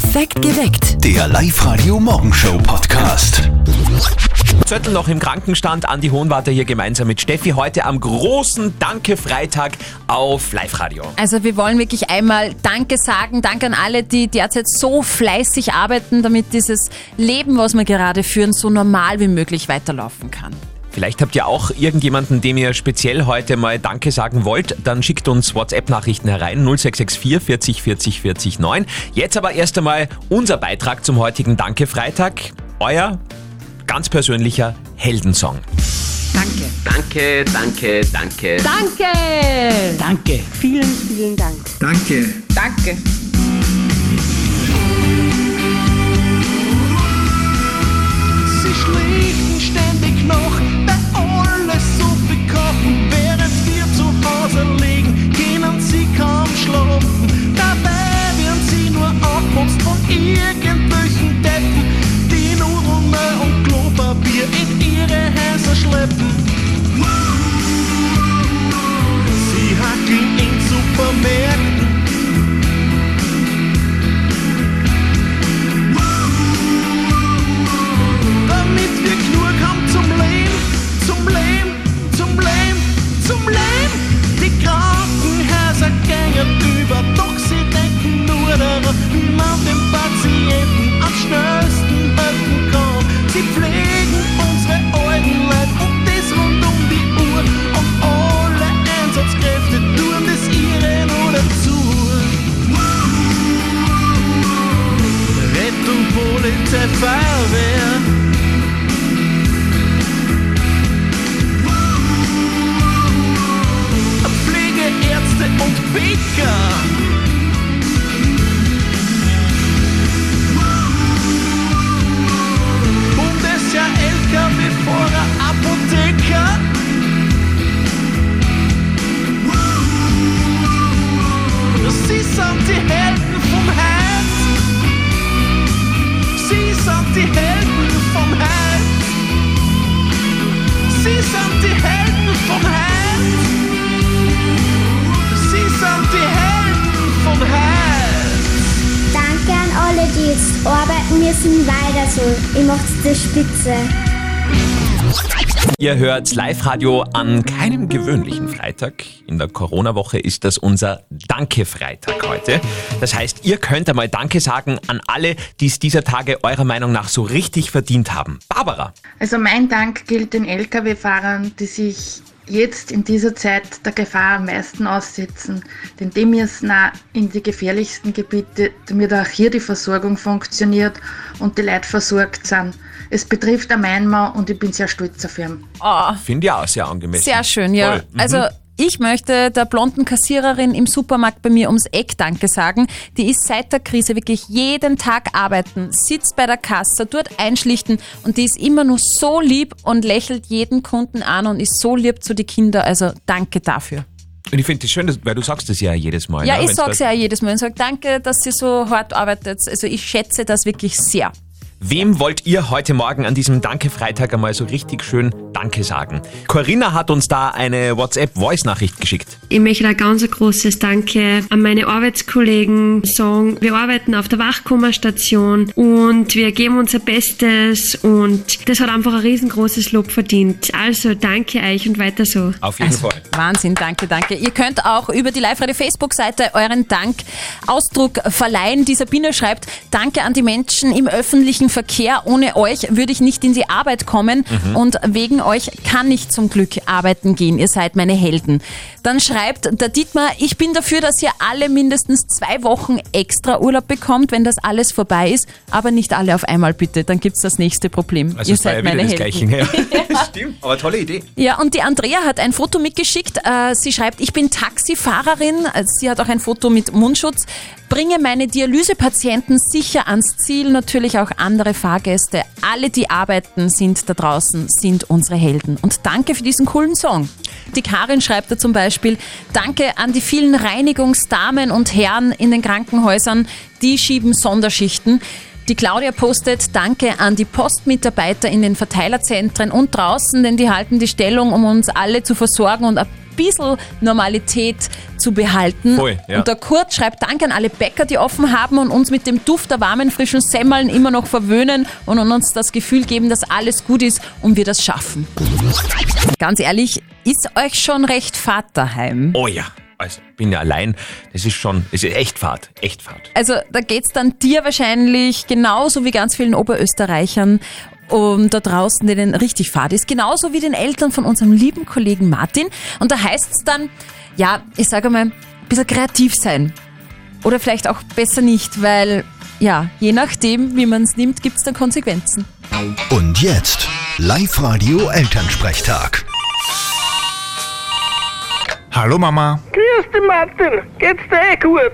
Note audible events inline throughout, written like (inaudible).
Perfekt geweckt. Der Live-Radio-Morgenshow-Podcast. Zettel noch im Krankenstand. Andi Hohenwarter hier gemeinsam mit Steffi heute am großen Danke-Freitag auf Live-Radio. Also wir wollen wirklich einmal Danke sagen. Danke an alle, die derzeit so fleißig arbeiten, damit dieses Leben, was wir gerade führen, so normal wie möglich weiterlaufen kann. Vielleicht habt ihr auch irgendjemanden, dem ihr speziell heute mal Danke sagen wollt, dann schickt uns WhatsApp-Nachrichten herein 0664 40 40 40 9. Jetzt aber erst einmal unser Beitrag zum heutigen Danke-Freitag. Euer ganz persönlicher Heldensong. Danke. Danke, danke, danke. Danke! Danke. Vielen, vielen Dank. Danke. Danke. Sind die Helden vom Herz. Sie sind die Helden vom Herz. Sie sind die Helden vom Herz. Danke an alle, die jetzt arbeiten müssen. Weiter so. Ihr macht das spitze. Ihr hört Live-Radio an keinem gewöhnlichen Freitag. In der Corona-Woche ist das unser Danke-Freitag heute. Das heißt, ihr könnt einmal Danke sagen an alle, die es dieser Tage eurer Meinung nach so richtig verdient haben. Barbara. Also mein Dank gilt den Lkw-Fahrern, die sich jetzt in dieser Zeit der Gefahr am meisten aussetzen, denn die müssen auch in die gefährlichsten Gebiete, damit auch hier die Versorgung funktioniert und die Leute versorgt sind. Es betrifft auch Myanmar und ich bin sehr stolz auf ihn. Oh, Finde ich auch sehr angemessen. sehr schön, ja. Mhm. Also ich möchte der blonden Kassiererin im Supermarkt bei mir ums Eck Danke sagen. Die ist seit der Krise wirklich jeden Tag arbeiten, sitzt bei der Kasse, dort einschlichten und die ist immer nur so lieb und lächelt jeden Kunden an und ist so lieb zu den Kindern. Also danke dafür. Und ich finde es schön, dass- weil du sagst das ja jedes Mal. Ja, ne? ich sag's da- ja jedes Mal und sag danke, dass ihr so hart arbeitet. Also ich schätze das wirklich sehr. Wem wollt ihr heute Morgen an diesem Danke-Freitag einmal so richtig schön Danke sagen? Corinna hat uns da eine WhatsApp-Voice-Nachricht geschickt. Ich möchte ein ganz großes Danke an meine Arbeitskollegen sagen. Wir arbeiten auf der Wachkummerstation und wir geben unser Bestes und das hat einfach ein riesengroßes Lob verdient. Also danke euch und weiter so. Auf jeden Fall. Wahnsinn, danke, danke. Ihr könnt auch über die Live-Radio-Facebook-Seite euren Dank Ausdruck verleihen. Die Sabine schreibt, danke an die Menschen im öffentlichen Verkehr. Ohne euch würde ich nicht in die Arbeit kommen und wegen euch kann ich zum Glück arbeiten gehen. Ihr seid meine Helden. Dann schreibt der Dietmar, ich bin dafür, dass ihr alle mindestens zwei Wochen extra Urlaub bekommt, wenn das alles vorbei ist. Aber nicht alle auf einmal bitte, dann gibt's das nächste Problem. Also ihr es seid ja meine das Helden. Gleiche. Ja. (laughs) Stimmt, aber tolle Idee. Ja, und die Andrea hat ein Foto mitgeschickt. Äh, Sie schreibt, ich bin Taxifahrerin. Also Sie hat auch ein Foto mit Mundschutz. Bringe meine Dialysepatienten sicher ans Ziel. Natürlich auch andere Fahrgäste. Alle, die arbeiten, sind da draußen, sind unsere Helden. Und danke für diesen coolen Song. Die Karin schreibt da zum Beispiel, danke an die vielen Reinigungsdamen und Herren in den Krankenhäusern, die schieben Sonderschichten. Die Claudia postet Danke an die Postmitarbeiter in den Verteilerzentren und draußen, denn die halten die Stellung, um uns alle zu versorgen und bisschen Normalität zu behalten. Voll, ja. Und der Kurt schreibt Dank an alle Bäcker, die offen haben und uns mit dem Duft der warmen, frischen Semmeln immer noch verwöhnen und uns das Gefühl geben, dass alles gut ist und wir das schaffen. Ganz ehrlich, ist euch schon recht Fahrt daheim? Oh ja, also bin ja allein. Das ist schon, es ist echt Fahrt, echt Fahrt. Also da geht's dann dir wahrscheinlich genauso wie ganz vielen Oberösterreichern und da draußen, denen richtig Fahrt ist. Genauso wie den Eltern von unserem lieben Kollegen Martin. Und da heißt's dann, ja, ich sage mal, ein bisschen kreativ sein. Oder vielleicht auch besser nicht, weil, ja, je nachdem, wie man es nimmt, gibt's dann Konsequenzen. Und jetzt Live-Radio Elternsprechtag. Hallo Mama. Grüß dich, Martin. Geht's dir eh gut?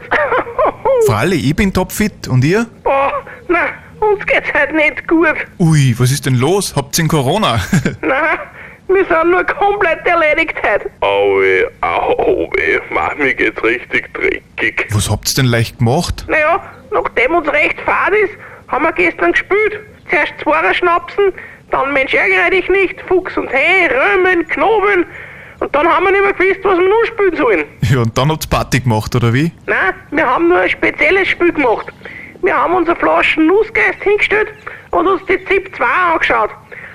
(laughs) Fralli, ich bin topfit. Und ihr? Boah, na, uns geht's halt nicht gut. Ui, was ist denn los? Habt's in Corona? (laughs) Na, wir sind nur komplett erledigt heute. Aue, aue, Mann, mir geht's richtig dreckig. was habt's denn leicht gemacht? Naja, nachdem uns recht fad ist, haben wir gestern gespielt. Zuerst Zwarer schnapsen, dann Mensch ärgere dich nicht, Fuchs und Hey, Römen, Knobeln. Und dann haben wir nicht mehr gewusst, was wir noch spielen sollen. Ja, und dann habt's Party gemacht, oder wie? Nein, wir haben nur ein spezielles Spiel gemacht. Wir haben unsere Flaschen Nussgeist hingestellt und uns die ZIP 2 angeschaut.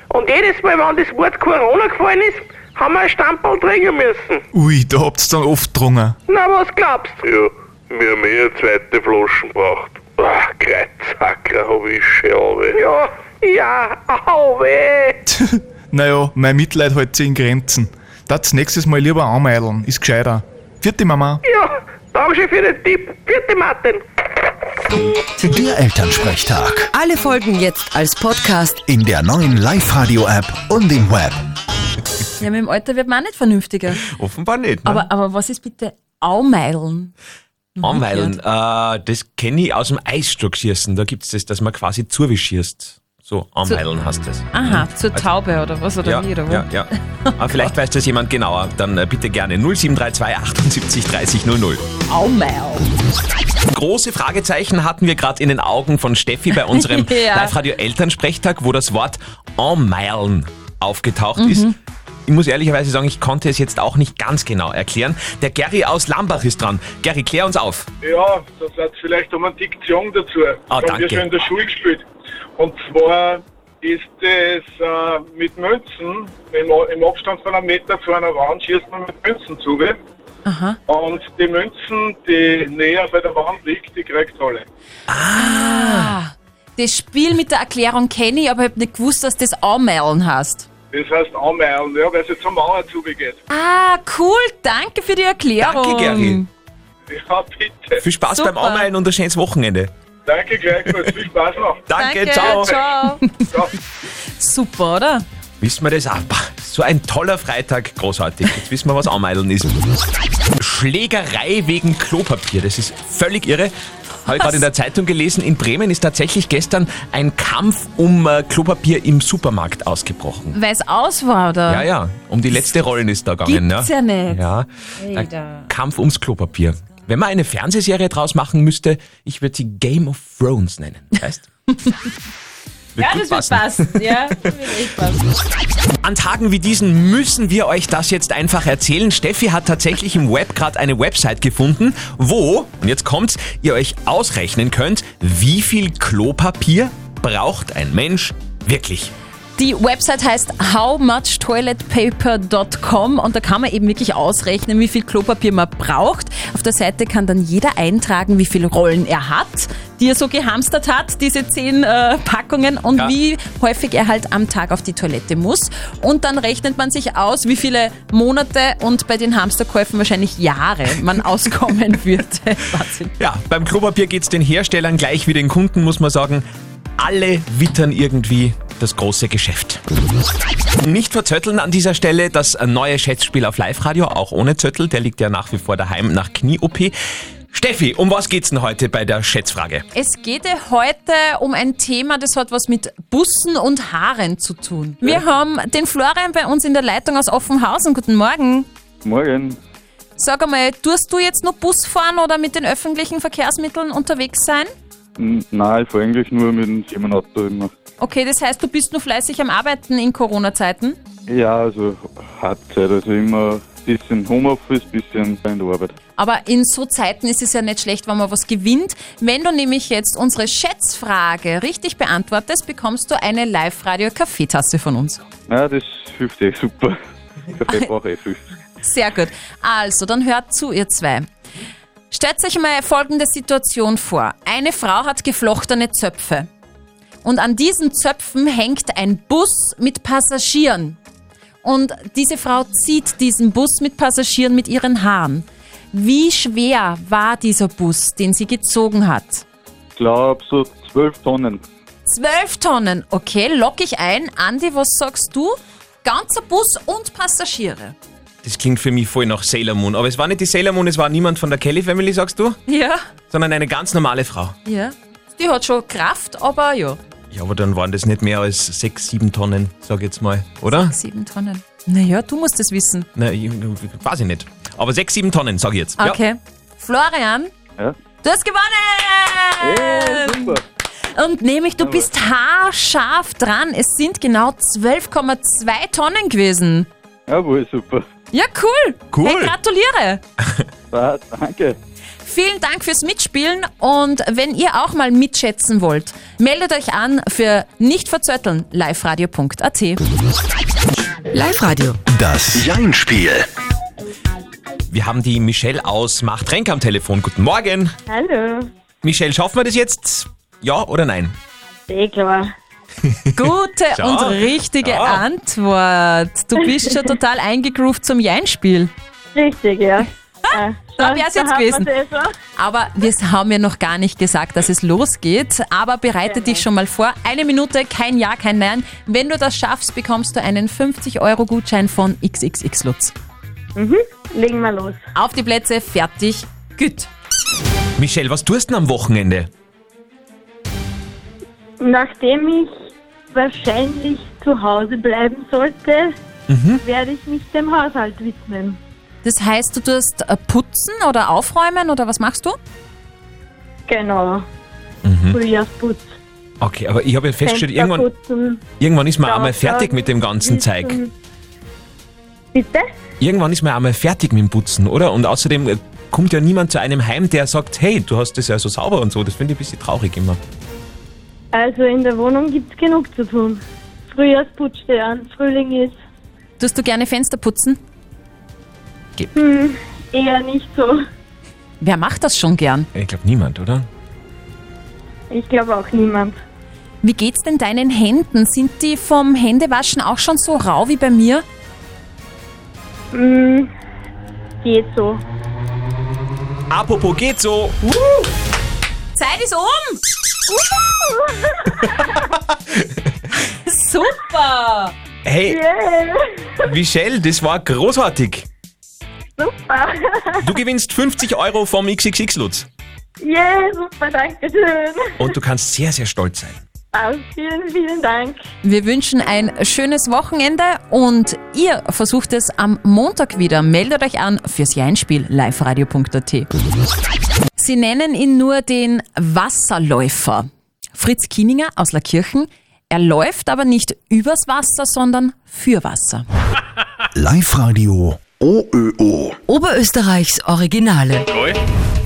Und jedes Mal, wenn das Wort Corona gefallen ist, haben wir ein Stamperl trinken müssen. Ui, da habt's dann oft drungen. Na, was glaubst du? Ja, wir haben eh eine zweite Flaschen braucht. Ah, Kreuzhacker hab ich schon alle. Ja, ja, au weh. (laughs) Naja, mein Mitleid hält sich in Grenzen. Das nächstes Mal lieber anmeideln, ist gescheiter. Vierte Mama. Ja, danke schön für den Tipp. Vierte Martin. Der Elternsprechtag. Alle Folgen jetzt als Podcast. In der neuen Live-Radio-App und im Web. Ja, mit dem Alter wird man auch nicht vernünftiger. Offenbar nicht. Ne? Aber, aber was ist bitte Aumeilen? Anweilen, äh, das kenne ich aus dem Eisstockschießen. Da gibt's das, dass man quasi zuwischierst. So, anweilen heißt das. Aha, zur Taube oder was oder Ja, wie oder wo? ja, ja. (laughs) Aber vielleicht weiß das jemand genauer. Dann äh, bitte gerne 0732 78 30 00. Aumeilen. Große Fragezeichen hatten wir gerade in den Augen von Steffi bei unserem (laughs) Ja. Live-Radio Elternsprechtag, wo das Wort Anmeilen aufgetaucht Mhm. ist. Ich muss ehrlicherweise sagen, ich konnte es jetzt auch nicht ganz genau erklären. Der Gary aus Lambach ist dran. Gary, klär uns auf. Ja, das hat vielleicht um eine Diktion dazu. Ah, das haben wir danke. schon in der Schule gespielt. Und zwar ist es äh, mit Münzen, im, im Abstand von einem Meter vor einer Wand schießt man mit Münzen zu. Aha. Und die Münzen, die näher bei der Wand liegt, die kriegt alle. Ah, das Spiel mit der Erklärung kenne ich, aber ich habe nicht gewusst, dass das Aumeilen heißt. Das heißt anmeilen, ja, weil es zur Mauer zugeht. Ah, cool, danke für die Erklärung. Danke, Gary. Ja, bitte. Viel Spaß Super. beim Anmeilen und ein schönes Wochenende. Danke gleichfalls. Viel Spaß noch. Danke, Danke, ciao. ciao. Ciao. Super, oder? Wissen wir das auch? So ein toller Freitag, großartig. Jetzt wissen wir, was Anmeilen ist. Schlägerei wegen Klopapier, das ist völlig irre. Habe ich gerade in der Zeitung gelesen, in Bremen ist tatsächlich gestern ein Kampf um äh, Klopapier im Supermarkt ausgebrochen. Weil es aus war, oder? Ja, ja, um die letzte Rollen ist da gegangen. Gibt's ja nicht. Ja, Alter. der Kampf ums Klopapier. Wenn man eine Fernsehserie draus machen müsste, ich würde sie Game of Thrones nennen, weißt? (laughs) Wird Ja, das wird passen. passen. Ja, das wird echt passen. An Tagen wie diesen müssen wir euch das jetzt einfach erzählen. Steffi hat tatsächlich im Web gerade eine Website gefunden, wo, und jetzt kommt's, ihr euch ausrechnen könnt, wie viel Klopapier braucht ein Mensch wirklich. Die Website heißt howmuchtoiletpaper.com und da kann man eben wirklich ausrechnen, wie viel Klopapier man braucht. Auf der Seite kann dann jeder eintragen, wie viele Rollen er hat, die er so gehamstert hat, diese zehn äh, Packungen und Ja. wie häufig er halt am Tag auf die Toilette muss. Und dann rechnet man sich aus, wie viele Monate und bei den Hamsterkäufen wahrscheinlich Jahre man (laughs) auskommen würde. (laughs) Wahnsinn. Ja, beim Klopapier geht's den Herstellern gleich wie den Kunden, muss man sagen. Alle wittern irgendwie das große Geschäft. Nicht verzötteln an dieser Stelle das neue Schätzspiel auf Live-Radio, auch ohne Zettel, der liegt ja nach wie vor daheim nach Knie-OP. Steffi, um was geht's denn heute bei der Schätzfrage? Es geht ja heute um ein Thema, das hat was mit Bussen und Haaren zu tun. Wir haben den Florian bei uns in der Leitung aus Offenhausen. Guten Morgen. Morgen. Sag einmal, tust du jetzt noch Bus fahren oder mit den öffentlichen Verkehrsmitteln unterwegs sein? Nein, ich fahre eigentlich nur mit dem Firmenauto immer. Okay, das heißt, du bist nur fleißig am Arbeiten in Corona-Zeiten? Ja, also Hartzeit, also immer Bisschen Homeoffice, bisschen in der Arbeit. Aber in so Zeiten ist es ja nicht schlecht, wenn man was gewinnt. Wenn du nämlich jetzt unsere Schätzfrage richtig beantwortest, bekommst du eine Live-Radio-Kaffeetasse von uns. Ja, das hilft eh super. (laughs) Kaffee brauche ich eh viel. Sehr gut. Also, dann hört zu, ihr zwei. Stellt euch mal folgende Situation vor. Eine Frau hat geflochtene Zöpfe. Und an diesen Zöpfen hängt ein Bus mit Passagieren. Und diese Frau zieht diesen Bus mit Passagieren mit ihren Haaren. Wie schwer war dieser Bus, den sie gezogen hat? Ich glaube so 12 Tonnen. Zwölf Tonnen. Okay, lock ich ein. Andi, was sagst du? Ganzer Bus und Passagiere. Das klingt für mich voll nach Sailor Moon. Aber es war nicht die Sailor Moon, es war niemand von der Kelly Family, sagst du? Ja. Sondern eine ganz normale Frau. Ja. Die hat schon Kraft, aber ja. Ja, aber dann waren das nicht mehr als 6, 7 Tonnen, sag ich jetzt mal, oder? Sieben Tonnen. Naja, du musst es wissen. Na, ich, weiß ich nicht. Aber 6, 7 Tonnen, sag ich jetzt. Okay. Florian, Ja. du hast gewonnen! super. Und nämlich, du bist haarscharf dran. Es sind genau 12,2 Tonnen gewesen. Jawohl, super. Ja, cool. Cool. Hey, gratuliere. (laughs) Danke. Vielen Dank fürs Mitspielen und wenn ihr auch mal mitschätzen wollt, meldet euch an für nicht verzötteln liveradio.at. Live-Radio. Das Jein-Spiel. Wir haben die Michelle aus Machtrenk am Telefon. Guten Morgen. Hallo. Michelle, schaffen wir das jetzt? Ja oder nein? Eh klar. Gute (laughs) Schau. und richtige Schau. Antwort. Du bist schon (laughs) total eingegroovt zum Jein-Spiel. Richtig, ja. ja. (laughs) Da wär's jetzt hat gewesen. Aber wir haben ja noch gar nicht gesagt, dass es losgeht. Aber bereite dich schon mal vor. Eine Minute, kein Ja, kein Nein. Wenn du das schaffst, bekommst du einen 50-Euro-Gutschein von XXX Lutz. Mhm. Legen wir los. Auf die Plätze, fertig, gut. Michelle, was tust du denn am Wochenende? Nachdem ich wahrscheinlich zu Hause bleiben sollte, Mhm. werde ich mich dem Haushalt widmen. Das heißt, du tust äh, putzen oder aufräumen oder was machst du? Genau. Mhm. Frühjahrsputz. Okay, aber ich habe ja festgestellt, irgendwann, irgendwann ist man einmal fertig mit dem ganzen Zeug. Bitte? Irgendwann ist man einmal fertig mit dem Putzen, oder? Und außerdem äh, kommt ja niemand zu einem heim, der sagt, hey, du hast das ja so sauber und so. Das finde ich ein bisschen traurig immer. Also in der Wohnung gibt es genug zu tun. Frühjahrsputz steht an, Frühling ist. Tust du gerne Fenster putzen? Hm, eher nicht so. Wer macht das schon gern? Ich glaube niemand, oder? Ich glaube auch niemand. Wie geht's denn deinen Händen? Sind die vom Händewaschen auch schon so rau wie bei mir? Hm, geht so. Apropos geht so. Zeit ist um! (laughs) Super! Hey, Yeah. Michelle, das war großartig. Super. Du gewinnst 50 Euro vom XXX Lutz. Yeah, super, danke schön. Und du kannst sehr, sehr stolz sein. Ah, vielen, vielen Dank. Wir wünschen ein schönes Wochenende und ihr versucht es am Montag wieder. Meldet euch an fürs Jeinspiel liveradio.at. Sie nennen ihn nur den Wasserläufer. Fritz Kieninger aus Lackirchen. Er läuft aber nicht übers Wasser, sondern für Wasser. Live-Radio OÖO. Oberösterreichs Originale.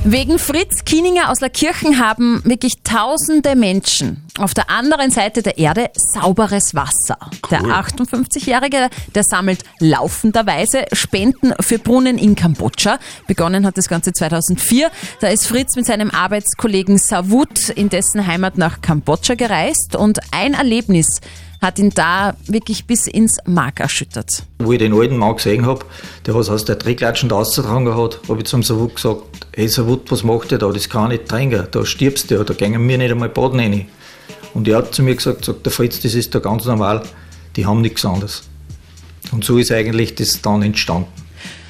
Wegen Fritz Kieninger aus Lackirchen haben wirklich tausende Menschen auf der anderen Seite der Erde sauberes Wasser. Der 58-Jährige, der sammelt laufenderweise Spenden für Brunnen in Kambodscha. Begonnen hat das Ganze 2004. Da ist Fritz mit seinem Arbeitskollegen Savut in dessen Heimat nach Kambodscha gereist und ein Erlebnis hat ihn da wirklich bis ins Mark erschüttert. Wo ich den alten Mann gesehen habe, der was aus der Träglatschen ausgetragen hat, habe ich zum Savut gesagt, hey Savut, was macht ihr da? Das kann ich nicht trinken, da stirbst du, da gehen wir nicht einmal baden rein. Und er hat zu mir gesagt, sagt der Fritz, das ist da ganz normal, die haben nichts anderes. Und so ist eigentlich das dann entstanden.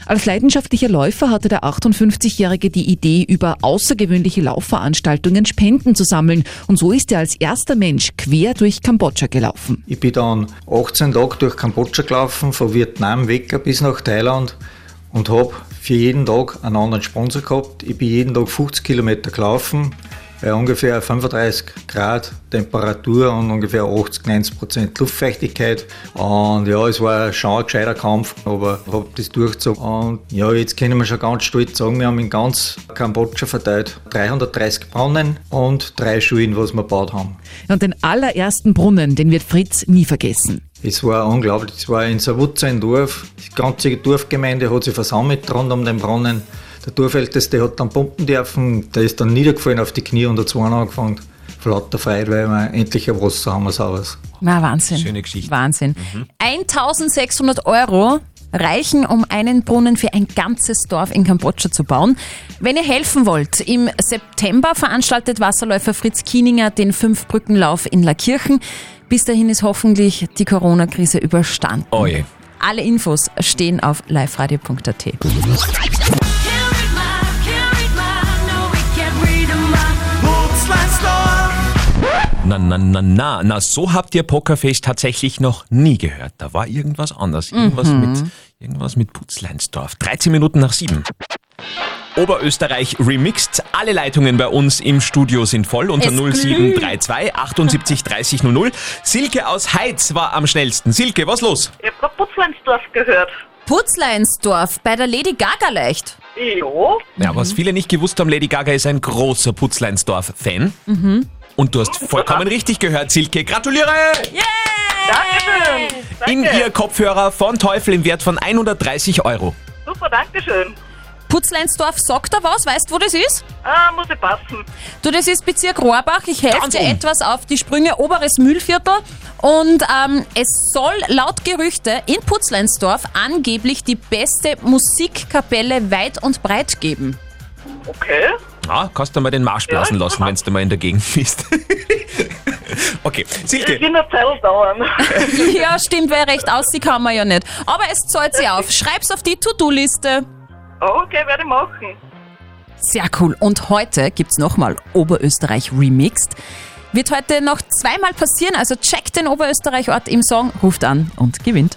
Als leidenschaftlicher Läufer hatte der 58-Jährige die Idee, über außergewöhnliche Laufveranstaltungen Spenden zu sammeln. Und so ist er als erster Mensch quer durch Kambodscha gelaufen. Ich bin dann 18 Tage durch Kambodscha gelaufen, von Vietnam weg bis nach Thailand und habe für jeden Tag einen anderen Sponsor gehabt. Ich bin jeden Tag 50 Kilometer gelaufen, bei ungefähr 35 Grad Temperatur und ungefähr 80, 90 Prozent Luftfeuchtigkeit. Und ja, es war schon ein gescheiter Kampf, aber ich habe das durchgezogen. Und ja, jetzt können wir schon ganz stolz sagen, wir haben in ganz Kambodscha verteilt 330 Brunnen und drei Schulen, was wir gebaut haben. Und den allerersten Brunnen, den wird Fritz nie vergessen. Es war unglaublich. Es war in Savutza ein Dorf. Die ganze Dorfgemeinde hat sich versammelt rund um den Brunnen. Der Dorfälteste hat dann pumpen dürfen. Der ist dann niedergefallen auf die Knie und hat zwei angefangen. Vor lauter Freude, weil wir endlich ein Wasser haben, sauberes. Na, Wahnsinn. Schöne Geschichte. Wahnsinn. 1600 Euro reichen, um einen Brunnen für ein ganzes Dorf in Kambodscha zu bauen. Wenn ihr helfen wollt, im September veranstaltet Wasserläufer Fritz Kieninger den Fünfbrückenlauf in Lackirchen. Bis dahin ist hoffentlich die Corona-Krise überstanden. Oh je. Alle Infos stehen auf liveradio.at. Na, na, na, na, na, so habt ihr Pokerface tatsächlich noch nie gehört. Da war irgendwas anders. Irgendwas, Mhm. mit, irgendwas mit Putzleinsdorf. 13 Minuten nach 7. Oberösterreich remixed. Alle Leitungen bei uns im Studio sind voll unter Es glüht. 0732 78 30 00. Silke aus Heiz war am schnellsten. Silke, was los? Ich hab grad Putzleinsdorf gehört. Putzleinsdorf bei der Lady Gaga leicht. Jo. Ja, was viele nicht gewusst haben, Lady Gaga ist ein großer Putzleinsdorf-Fan. Mhm. Und du hast vollkommen richtig gehört, Silke. Gratuliere! Dankeschön. In Danke. ihr Kopfhörer von Teufel im Wert von 130 Euro. Super, Dankeschön. Putzleinsdorf sagt da was? Weißt du, wo das ist? Ah, muss ich passen. Du, das ist Bezirk Rohrbach. Ich helfe Ganz dir oben. etwas auf die Sprünge. Oberes Mühlviertel. Und ähm, es soll laut Gerüchte in Putzleinsdorf angeblich die beste Musikkapelle weit und breit geben. Okay. Ah, kannst du mal den Marsch blasen lassen, wenn du mal in der Gegend bist. (laughs) okay, Ich Silke. will eine Zeit dauern. (laughs) ja, stimmt, weil recht aussehen kann man ja nicht. Aber es zahlt sich auf. Schreib's auf die To-Do-Liste. Okay, werde ich machen. Sehr cool. Und heute gibt's nochmal Oberösterreich Remixed. Wird heute noch zweimal passieren, also checkt den Oberösterreich-Ort im Song, ruft an und gewinnt.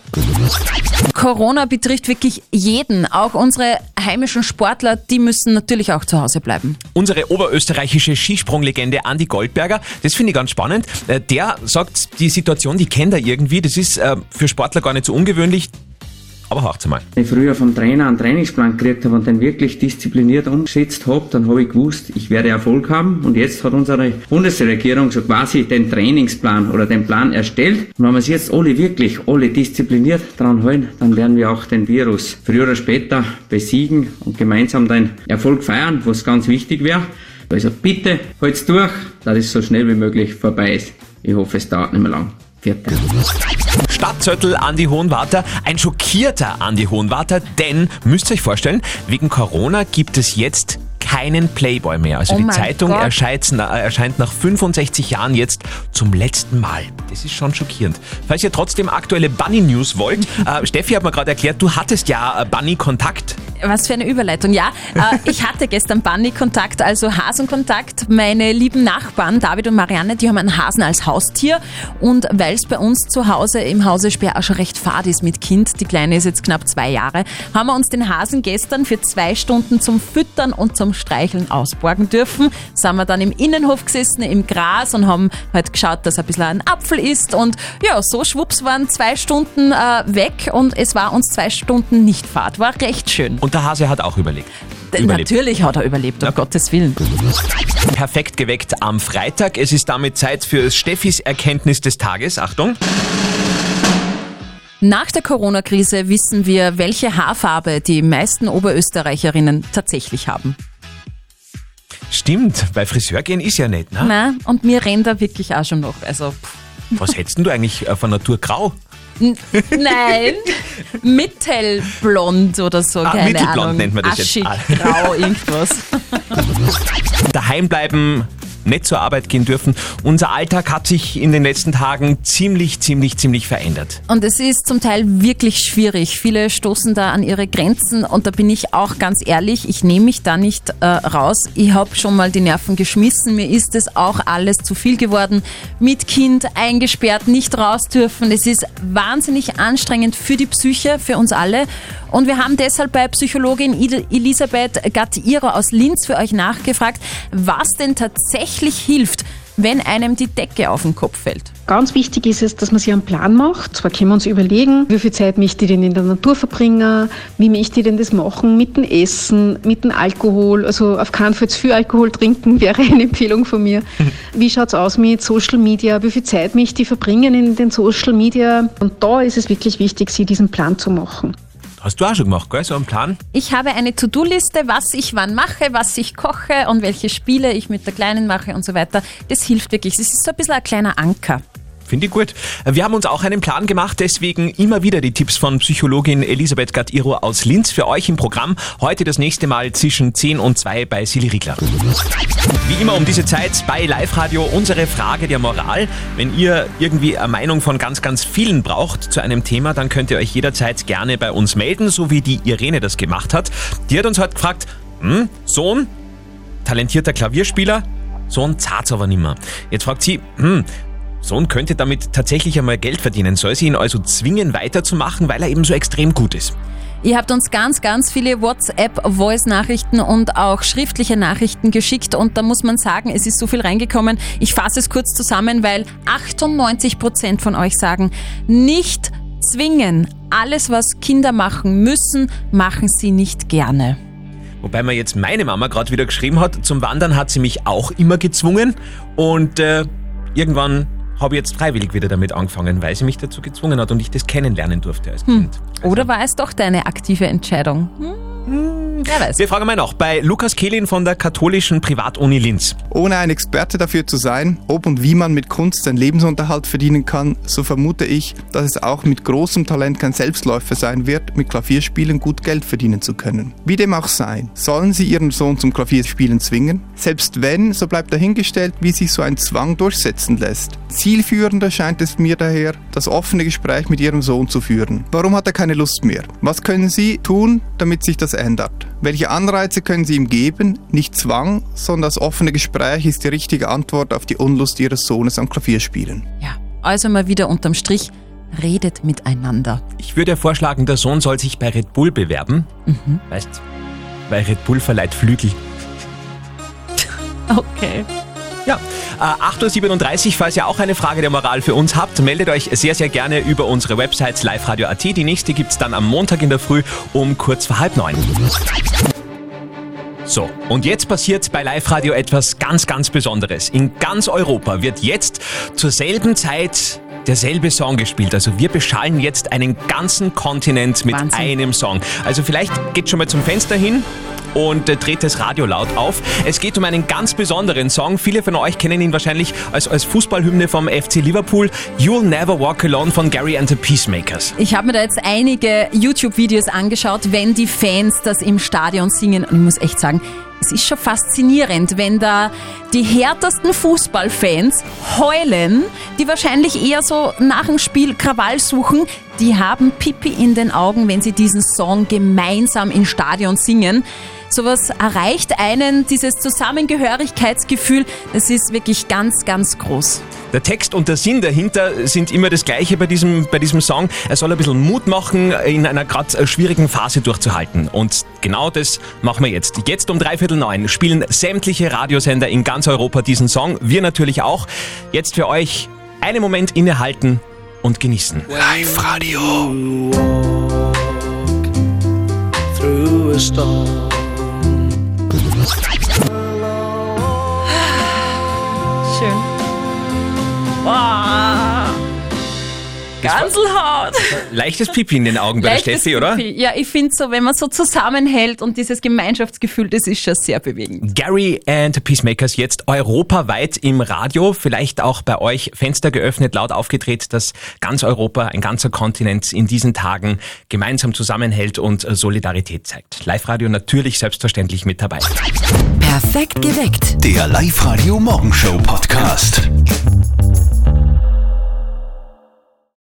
Corona betrifft wirklich jeden, auch unsere heimischen Sportler, die müssen natürlich auch zu Hause bleiben. Unsere oberösterreichische Skisprunglegende Andi Goldberger, das finde ich ganz spannend. Äh, Der sagt, die Situation, die kennt er irgendwie. Das ist äh, für Sportler gar nicht so ungewöhnlich. Aber hört's mal. Wenn ich früher vom Trainer einen Trainingsplan gekriegt habe und den wirklich diszipliniert umgesetzt habe, dann habe ich gewusst, ich werde Erfolg haben. Und jetzt hat unsere Bundesregierung so quasi den Trainingsplan oder den Plan erstellt. Und wenn wir uns jetzt alle wirklich, alle diszipliniert dran halten, dann werden wir auch den Virus früher oder später besiegen und gemeinsam den Erfolg feiern, was ganz wichtig wäre. Also bitte, halt's durch, dass es so schnell wie möglich vorbei ist. Ich hoffe, es dauert nicht mehr lang. Vierte. Stadtzöttl Andi Hohenwarter, ein schockierter Andi Hohenwarter, denn, müsst ihr euch vorstellen, wegen Corona gibt es jetzt keinen Playboy mehr. Also Oh die Zeitung erscheint, erscheint nach 65 Jahren jetzt zum letzten Mal. Das ist schon schockierend. Falls ihr trotzdem aktuelle Bunny-News wollt, (laughs) äh, Steffi hat mir gerade erklärt, du hattest ja äh, Bunny-Kontakt. Was für eine Überleitung. Ja, äh, (laughs) ich hatte gestern Bunny-Kontakt, also Hasenkontakt. Meine lieben Nachbarn, David und Marianne, die haben einen Hasen als Haustier. Und weil es bei uns zu Hause im Hause Speer auch schon recht fad ist mit Kind, die Kleine ist jetzt knapp zwei Jahre, haben wir uns den Hasen gestern für zwei Stunden zum Füttern und zum Streicheln ausborgen dürfen. Sind wir dann im Innenhof gesessen, im Gras und haben halt geschaut, dass er ein bisschen ein Apfel isst. Und ja, so schwupps waren zwei Stunden äh, weg und es war uns zwei Stunden nicht fad. War recht schön. Und der Hase hat auch überlegt. D- Natürlich hat er überlebt, um Gottes Willen. Perfekt geweckt am Freitag. Es ist damit Zeit für Steffis Erkenntnis des Tages. Achtung. Nach der Corona-Krise wissen wir, welche Haarfarbe die meisten Oberösterreicherinnen tatsächlich haben. Stimmt, bei Friseur gehen ist ja nicht, ne? Na, und mir rennt da wirklich auch schon noch. Also, pff. Was hättest denn du eigentlich äh, von Natur grau? N- Nein, mittelblond oder so, Ah, keine mittelblond Ahnung. nennt man das jetzt. Aschig, Ah. grau, irgendwas. Daheim bleiben, nicht zur Arbeit gehen dürfen. Unser Alltag hat sich in den letzten Tagen ziemlich, ziemlich, ziemlich verändert. Und es ist zum Teil wirklich schwierig. Viele stoßen da an ihre Grenzen und da bin ich auch ganz ehrlich, ich nehme mich da nicht äh, raus. Ich habe schon mal die Nerven geschmissen. Mir ist es auch alles zu viel geworden. Mit Kind eingesperrt, nicht raus dürfen. Es ist wahnsinnig anstrengend für die Psyche, für uns alle. Und wir haben deshalb bei Psychologin Elisabeth Gattiro aus Linz für euch nachgefragt, was denn tatsächlich hilft, wenn einem die Decke auf den Kopf fällt. Ganz wichtig ist es, dass man sich einen Plan macht. Zwar können wir uns überlegen, wie viel Zeit möchte ich denn in der Natur verbringen, wie möchte ich denn das machen mit dem Essen, mit dem Alkohol. Also auf keinen Fall zu viel Alkohol trinken (laughs) wäre eine Empfehlung von mir. (laughs) Wie schaut es aus mit Social Media? Wie viel Zeit möchte ich verbringen in den Social Media? Und da ist es wirklich wichtig, sich diesen Plan zu machen. Hast du auch schon gemacht, gell? So einen Plan? Ich habe eine To-Do-Liste, was ich wann mache, was ich koche und welche Spiele ich mit der Kleinen mache und so weiter. Das hilft wirklich. Es ist so ein bisschen ein kleiner Anker. Finde ich gut. Wir haben uns auch einen Plan gemacht, deswegen immer wieder die Tipps von Psychologin Elisabeth Gattiro aus Linz für euch im Programm. Heute das nächste Mal zwischen 10 und 2 bei Silly Riegler. Wie immer um diese Zeit bei Live Radio unsere Frage der Moral. Wenn ihr irgendwie eine Meinung von ganz, ganz vielen braucht zu einem Thema, dann könnt ihr euch jederzeit gerne bei uns melden, so wie die Irene das gemacht hat. Die hat uns heute gefragt, hm, Sohn, talentierter Klavierspieler, Sohn zahlt's aber nimmer. Jetzt fragt sie, hm, Sohn könnte damit tatsächlich einmal Geld verdienen. Soll sie ihn also zwingen, weiterzumachen, weil er eben so extrem gut ist? Ihr habt uns ganz, ganz viele WhatsApp-Voice-Nachrichten und auch schriftliche Nachrichten geschickt und da muss man sagen, es ist so viel reingekommen. Ich fasse es kurz zusammen, weil 98 Prozent von euch sagen, nicht zwingen. Alles, was Kinder machen müssen, machen sie nicht gerne. Wobei mir jetzt meine Mama gerade wieder geschrieben hat, zum Wandern hat sie mich auch immer gezwungen und äh, irgendwann habe ich jetzt freiwillig wieder damit angefangen, weil sie mich dazu gezwungen hat und ich das kennenlernen durfte als Hm. Kind. Oder war es doch deine aktive Entscheidung? Hm, wer weiß. Wir fragen mal noch bei Lukas Kehlin von der katholischen Privatuni Linz. Ohne ein Experte dafür zu sein, ob und wie man mit Kunst seinen Lebensunterhalt verdienen kann, so vermute ich, dass es auch mit großem Talent kein Selbstläufer sein wird, mit Klavierspielen gut Geld verdienen zu können. Wie dem auch sei, sollen Sie Ihren Sohn zum Klavierspielen zwingen? Selbst wenn, so bleibt dahingestellt, wie sich so ein Zwang durchsetzen lässt. Zielführender scheint es mir daher, das offene Gespräch mit Ihrem Sohn zu führen. Warum hat er keine Lust mehr? Was können Sie tun, damit sich das ändert? Welche Anreize können Sie ihm geben? Nicht Zwang, sondern das offene Gespräch ist die richtige Antwort auf die Unlust Ihres Sohnes am Klavierspielen. Also mal wieder unterm Strich, redet miteinander. Ich würde ja vorschlagen, der Sohn soll sich bei Red Bull bewerben. Mhm. Weißt weil Red Bull verleiht Flügel. (laughs) Okay. Ja, äh, 8.37 Uhr, falls ihr auch eine Frage der Moral für uns habt, meldet euch sehr, sehr gerne über unsere Websites liveradio.at. Die nächste gibt's dann am Montag in der Früh um kurz vor halb neun. So, und jetzt passiert bei Live Radio etwas ganz, ganz Besonderes. In ganz Europa wird jetzt zur selben Zeit derselbe Song gespielt. Also wir beschallen jetzt einen ganzen Kontinent mit einem Song. Also vielleicht geht schon mal zum Fenster hin und äh, dreht das Radio laut auf. Es geht um einen ganz besonderen Song. Viele von euch kennen ihn wahrscheinlich als, als Fußballhymne vom FC Liverpool. You'll Never Walk Alone von Gary and the Peacemakers. Ich habe mir da jetzt einige YouTube-Videos angeschaut, wenn die Fans das im Stadion singen. Und ich muss echt sagen, es ist schon faszinierend, wenn da die härtesten Fußballfans heulen, die wahrscheinlich eher so nach dem Spiel Krawall suchen, die haben Pipi in den Augen, wenn sie diesen Song gemeinsam im Stadion singen. Sowas erreicht einen, dieses Zusammengehörigkeitsgefühl, das ist wirklich ganz, ganz groß. Der Text und der Sinn dahinter sind immer das gleiche bei diesem, bei diesem Song. Er soll ein bisschen Mut machen, in einer gerade schwierigen Phase durchzuhalten. Und genau das machen wir jetzt. Jetzt um dreiviertel neun spielen sämtliche Radiosender in ganz Europa diesen Song. Wir natürlich auch. Jetzt für euch einen Moment innehalten und genießen. Live Radio. through a storm. Ganselhaut. Leichtes Pipi in den Augen bei der Leichtes Steffi, oder? Pipi. Ja, ich finde so, wenn man so zusammenhält und dieses Gemeinschaftsgefühl, das ist schon sehr bewegend. Gary and the Peacemakers jetzt europaweit im Radio, vielleicht auch bei euch Fenster geöffnet, laut aufgedreht, dass ganz Europa, ein ganzer Kontinent in diesen Tagen gemeinsam zusammenhält und Solidarität zeigt. Live-Radio natürlich selbstverständlich mit dabei. Perfekt geweckt. Der Live Radio Morgenshow Podcast.